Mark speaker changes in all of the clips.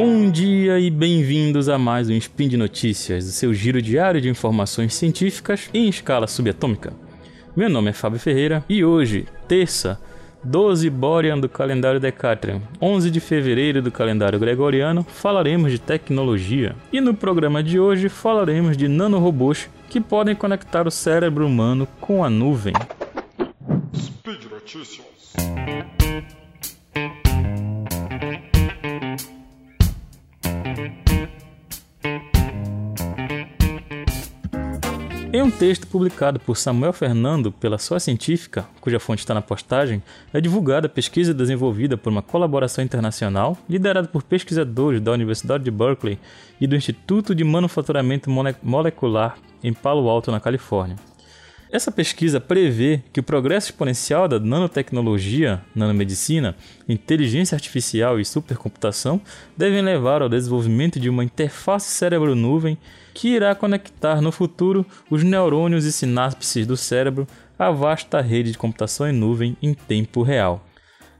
Speaker 1: Bom dia e bem-vindos a mais um Spin de Notícias, o seu giro diário de informações científicas em escala subatômica. Meu nome é Fábio Ferreira e hoje, terça, 12 Borean do calendário Decatrian, 11 de fevereiro do calendário Gregoriano, falaremos de tecnologia. E no programa de hoje falaremos de nanorobôs que podem conectar o cérebro humano com a nuvem. Speed Notícias. Em um texto publicado por Samuel Fernando pela Sua Científica, cuja fonte está na postagem, é divulgada a pesquisa desenvolvida por uma colaboração internacional liderada por pesquisadores da Universidade de Berkeley e do Instituto de Manufaturamento Molecular em Palo Alto, na Califórnia. Essa pesquisa prevê que o progresso exponencial da nanotecnologia, nanomedicina, inteligência artificial e supercomputação devem levar ao desenvolvimento de uma interface cérebro-nuvem que irá conectar no futuro os neurônios e sinapses do cérebro à vasta rede de computação em nuvem em tempo real.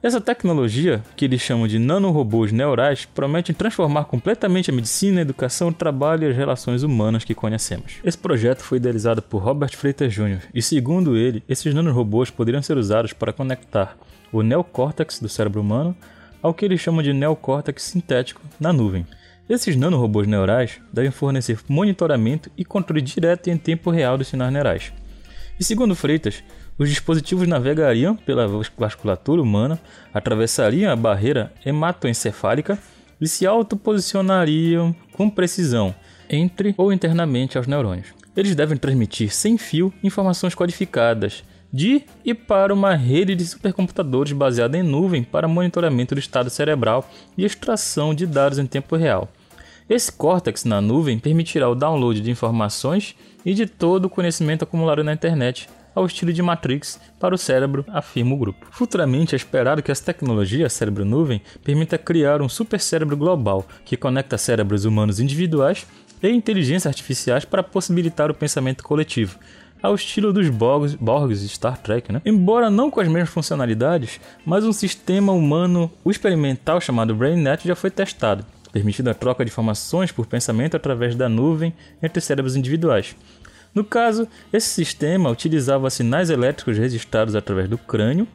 Speaker 1: Essa tecnologia, que eles chamam de nanorobôs neurais, promete transformar completamente a medicina, a educação, o trabalho e as relações humanas que conhecemos. Esse projeto foi idealizado por Robert Freitas Jr. e, segundo ele, esses nanorobôs poderiam ser usados para conectar o neocórtex do cérebro humano ao que eles chamam de neocórtex sintético na nuvem. Esses nanorobôs neurais devem fornecer monitoramento e controle direto e em tempo real dos sinais neurais. E segundo Freitas, os dispositivos navegariam pela vasculatura humana, atravessariam a barreira hematoencefálica e se autoposicionariam com precisão entre ou internamente aos neurônios. Eles devem transmitir sem fio informações codificadas de e para uma rede de supercomputadores baseada em nuvem para monitoramento do estado cerebral e extração de dados em tempo real. Esse córtex na nuvem permitirá o download de informações e de todo o conhecimento acumulado na internet, ao estilo de Matrix para o cérebro, afirma o grupo. Futuramente é esperado que essa tecnologia cérebro-nuvem permita criar um super cérebro global que conecta cérebros humanos individuais e inteligências artificiais para possibilitar o pensamento coletivo, ao estilo dos Borgs, Borgs Star Trek, né? Embora não com as mesmas funcionalidades, mas um sistema humano experimental chamado BrainNet já foi testado, permitindo a troca de informações por pensamento através da nuvem entre cérebros individuais. No caso, esse sistema utilizava sinais elétricos registrados através do crânio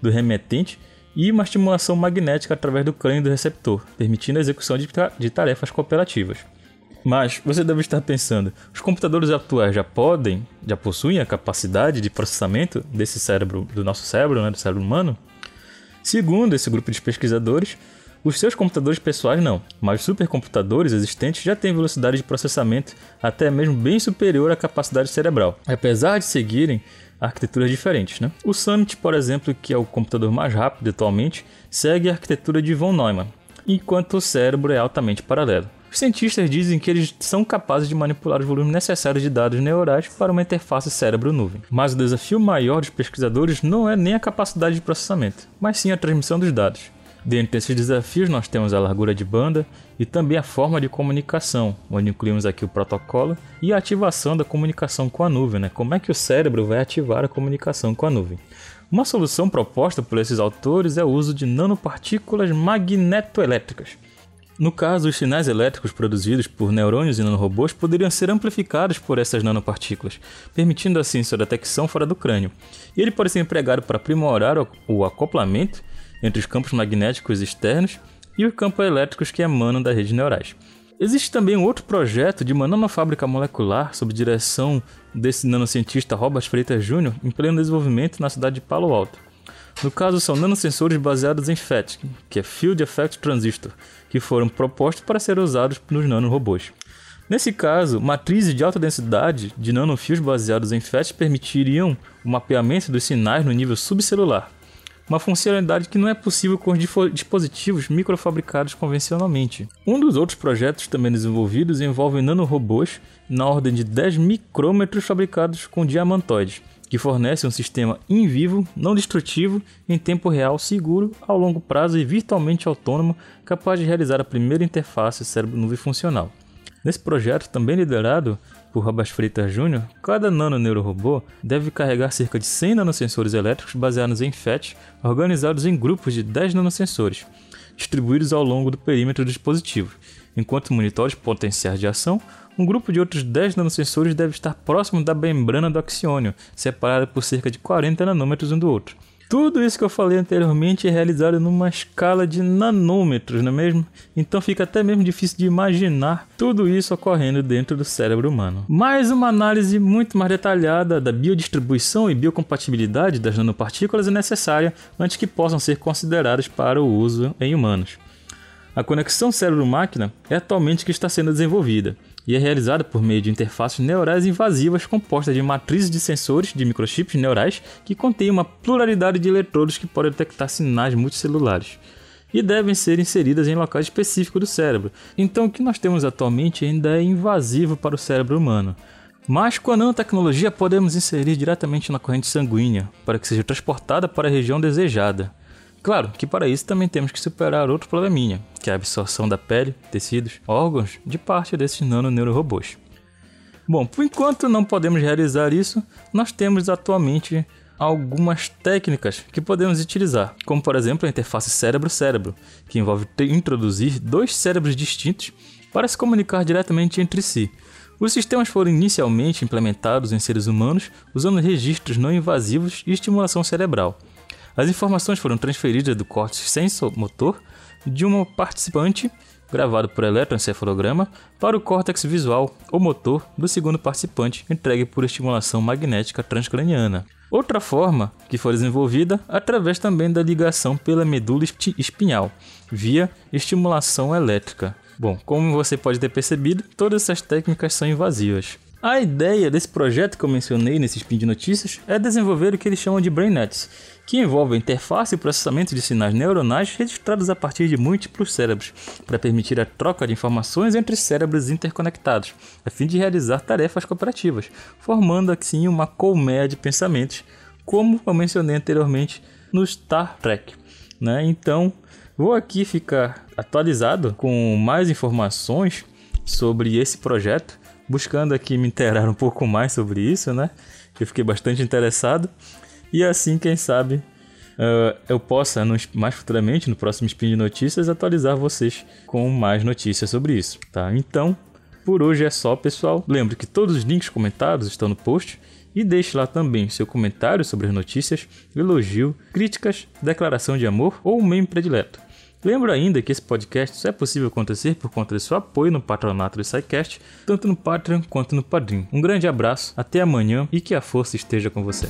Speaker 1: do remetente e uma estimulação magnética através do crânio do receptor, permitindo a execução de, de tarefas cooperativas. Mas você deve estar pensando, os computadores atuais já podem, já possuem a capacidade de processamento desse cérebro, do nosso cérebro, né, do cérebro humano? Segundo esse grupo de pesquisadores, os seus computadores pessoais não, mas supercomputadores existentes já têm velocidade de processamento até mesmo bem superior à capacidade cerebral, apesar de seguirem arquiteturas diferentes. Né? O Summit, por exemplo, que é o computador mais rápido atualmente, segue a arquitetura de von Neumann, enquanto o cérebro é altamente paralelo. Os cientistas dizem que eles são capazes de manipular os volumes necessários de dados neurais para uma interface cérebro-nuvem. Mas o desafio maior dos pesquisadores não é nem a capacidade de processamento, mas sim a transmissão dos dados. Dentre esses desafios, nós temos a largura de banda e também a forma de comunicação, onde incluímos aqui o protocolo e a ativação da comunicação com a nuvem. Né? Como é que o cérebro vai ativar a comunicação com a nuvem? Uma solução proposta por esses autores é o uso de nanopartículas magnetoelétricas. No caso, os sinais elétricos produzidos por neurônios e nanorobôs poderiam ser amplificados por essas nanopartículas, permitindo assim sua detecção fora do crânio. E ele pode ser empregado para aprimorar o acoplamento entre os campos magnéticos externos e os campos elétricos que emanam das redes neurais. Existe também um outro projeto de uma nanofábrica molecular sob direção desse nanocientista Robert Freitas Jr. em pleno desenvolvimento na cidade de Palo Alto. No caso, são nanosensores baseados em FET, que é Field Effect Transistor, que foram propostos para ser usados nos nanorobôs. Nesse caso, matrizes de alta densidade de nanofios baseados em FET permitiriam o mapeamento dos sinais no nível subcelular, uma funcionalidade que não é possível com os dispositivos microfabricados convencionalmente. Um dos outros projetos também desenvolvidos envolve nanorobôs na ordem de 10 micrômetros fabricados com diamantoides, que fornecem um sistema in vivo, não destrutivo, em tempo real, seguro, ao longo prazo e virtualmente autônomo, capaz de realizar a primeira interface cérebro-nuvem funcional. Nesse projeto, também liderado por Robert Freitas Jr., cada nanoneurorobô deve carregar cerca de 100 nanosensores elétricos baseados em FET, organizados em grupos de 10 nanosensores, distribuídos ao longo do perímetro do dispositivo. Enquanto monitores potenciais de ação, um grupo de outros 10 nanosensores deve estar próximo da membrana do axiônio, separada por cerca de 40 nanômetros um do outro. Tudo isso que eu falei anteriormente é realizado numa escala de nanômetros, não é mesmo? Então fica até mesmo difícil de imaginar tudo isso ocorrendo dentro do cérebro humano. Mais uma análise muito mais detalhada da biodistribuição e biocompatibilidade das nanopartículas é necessária antes que possam ser consideradas para o uso em humanos. A conexão cérebro-máquina é atualmente que está sendo desenvolvida e é realizada por meio de interfaces neurais invasivas compostas de matrizes de sensores de microchips neurais que contêm uma pluralidade de eletrodos que podem detectar sinais multicelulares e devem ser inseridas em locais específicos do cérebro. Então, o que nós temos atualmente ainda é invasivo para o cérebro humano. Mas com a nanotecnologia podemos inserir diretamente na corrente sanguínea para que seja transportada para a região desejada. Claro que para isso também temos que superar outro probleminha, que é a absorção da pele, tecidos, órgãos de parte desses nanoneurorobôs. Bom, por enquanto não podemos realizar isso, nós temos atualmente algumas técnicas que podemos utilizar, como por exemplo a interface cérebro-cérebro, que envolve introduzir dois cérebros distintos para se comunicar diretamente entre si. Os sistemas foram inicialmente implementados em seres humanos usando registros não invasivos e estimulação cerebral. As informações foram transferidas do córtex sensomotor de uma participante, gravado por eletroencefalograma, para o córtex visual ou motor do segundo participante, entregue por estimulação magnética transcraniana. Outra forma que foi desenvolvida através também da ligação pela medula espinhal, via estimulação elétrica. Bom, como você pode ter percebido, todas essas técnicas são invasivas. A ideia desse projeto que eu mencionei nesse spin de notícias é desenvolver o que eles chamam de BrainNets, que envolve a interface e processamento de sinais neuronais registrados a partir de múltiplos cérebros, para permitir a troca de informações entre cérebros interconectados, a fim de realizar tarefas cooperativas, formando assim uma colmeia de pensamentos, como eu mencionei anteriormente no Star Trek. Né? Então, vou aqui ficar atualizado com mais informações sobre esse projeto buscando aqui me inteirar um pouco mais sobre isso, né? Eu fiquei bastante interessado. E assim, quem sabe, uh, eu possa, no, mais futuramente, no próximo Spin de Notícias, atualizar vocês com mais notícias sobre isso, tá? Então, por hoje é só, pessoal. Lembre que todos os links comentados estão no post. E deixe lá também seu comentário sobre as notícias, elogio, críticas, declaração de amor ou meme predileto. Lembro ainda que esse podcast só é possível acontecer por conta de seu apoio no patronato do SciCast, tanto no Patreon quanto no Padrim. Um grande abraço, até amanhã e que a força esteja com você.